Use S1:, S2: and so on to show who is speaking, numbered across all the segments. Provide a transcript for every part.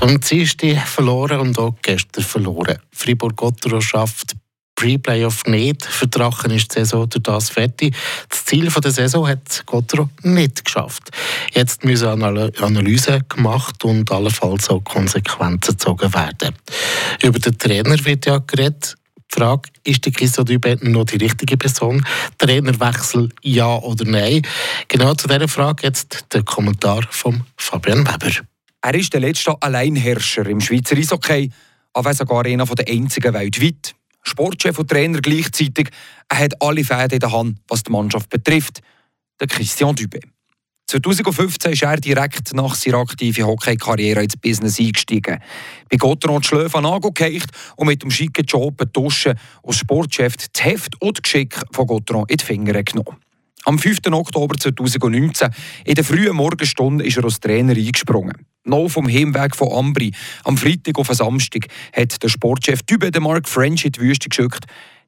S1: Am Dienstag verloren und auch gestern verloren. Fribourg-Gottero schafft Pre-Playoff nicht. Für Drachen ist die Saison durch das fertig. Das Ziel der Saison hat Gottero nicht geschafft. Jetzt müssen Analysen gemacht und allenfalls auch Konsequenzen gezogen werden. Über den Trainer wird ja geredet. Die Frage, ist der Christo Dübe noch die richtige Person? Trainerwechsel ja oder nein? Genau zu dieser Frage jetzt der Kommentar von Fabian Weber.
S2: Er ist der letzte Alleinherrscher im Schweizer Eishockey, aber sogar einer der einzigen weltweit. Sportchef und Trainer gleichzeitig. Er hat alle Fäden in der Hand, was die Mannschaft betrifft. Der Christian Dubé. 2015 ist er direkt nach seiner aktiven Hockey-Karriere ins Business eingestiegen. Bei Gotteron Schlöfen angeheicht und mit dem schicken Job Duschen als Sportchef das Heft und das Geschick von Gotteron in die Finger genommen. Am 5. Oktober 2019, in der frühen Morgenstunde, ist er als Trainer eingesprungen. Noch vom Heimweg von Ambri, am Freitag auf den Samstag, hat der Sportchef Dübe Mark French in die Wüste geschickt.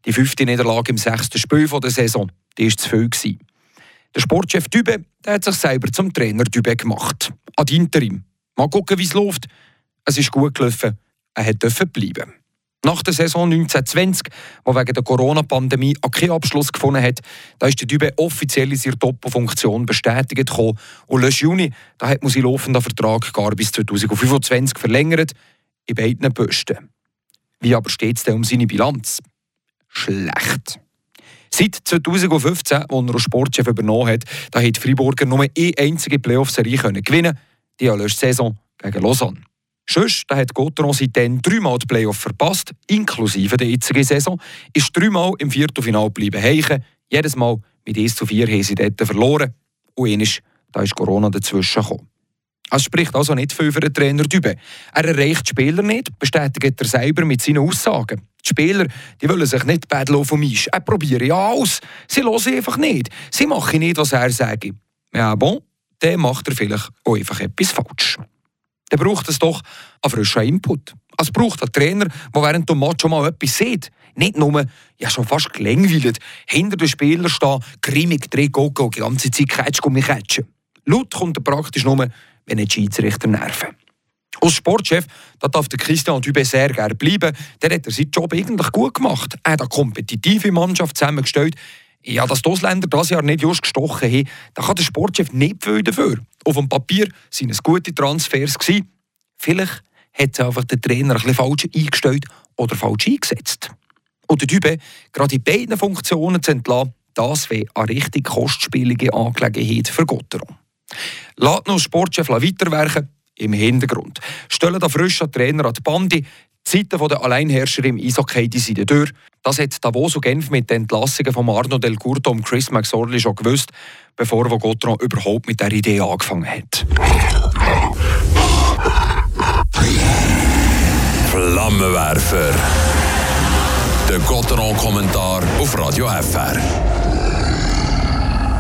S2: Die fünfte Niederlage im sechsten Spiel der Saison, die war zu viel. Gewesen. Der Sportchef Dübe der hat sich selber zum Trainer Dübe gemacht. Ad interim. Mal gucken, wie es läuft. Es ist gut gelaufen. Er durfte bleiben. Nach der Saison 1920, die wegen der Corona-Pandemie keinen Abschluss gefunden hat, da ist der Dübe offiziell in seiner Doppelfunktion bestätigt gekommen. Und letzten Juni da hat man seinen laufenden Vertrag gar bis 2025 verlängert, in beiden Posten. Wie aber steht es denn um seine Bilanz? Schlecht. Seit 2015, als er als Sportchef übernommen hat, da hat Freiburger nur eine einzige Playoff-Serie gewinnen die letzte Saison gegen Lausanne. Sonst hat Gotteron seitdem dreimal die Playoff verpasst, inklusive der jetzigen Saison, ist dreimal im Viertelfinale geblieben heichen. Jedes Mal mit 1 zu 4 haben sie dort verloren. Und einmal, da ist Corona dazwischen gekommen. Es spricht also nicht viel für den Trainer Dübe. Er erreicht die Spieler nicht, bestätigt er selber mit seinen Aussagen. Die Spieler die wollen sich nicht betteln vom Eis. Er probiert ja alles. Sie hören einfach nicht. Sie machen nicht, was er sagt. Ja, bon, dann macht er vielleicht auch einfach etwas falsch dann braucht es doch einen frischen Input. Es braucht einen Trainer, der während dem Match schon mal etwas sieht. Nicht nur, ja schon fast gelangweilt, hinter den Spielern stehen, grimmig drei Gogo, die ganze Zeit mich catchen. Laut kommt er praktisch nur, wenn ein Schiedsrichter nerven. Als Sportchef da darf der Christian Dubé sehr gerne bleiben. Der hat er seinen Job eigentlich gut gemacht. Er hat eine kompetitive Mannschaft zusammengestellt. Ja, dass die Ausländer das Jahr nicht just gestochen haben, da kann der Sportchef nicht viel dafür. Auf dem Papier waren es gute Transfers. Gewesen. Vielleicht hat einfach der Trainer ein falsch eingestellt oder falsch eingesetzt. Und der Typ, gerade in beiden Funktionen zu entlassen, das wäre eine richtig kostspielige Angelegenheit für Gotteron. Lass noch Sportchef weiterwerken im Hintergrund. Stellen den frischen Trainer an die Bande, die Zeiten der Alleinherrscher im Eishockey die sind durch. Das hat Davos und Genf mit den Entlassungen von Arno Del Curto und Chris McSorley schon gewusst, bevor Gotron überhaupt mit der Idee angefangen hat.
S3: Flammenwerfer. Der Gotteron-Kommentar auf Radio FR.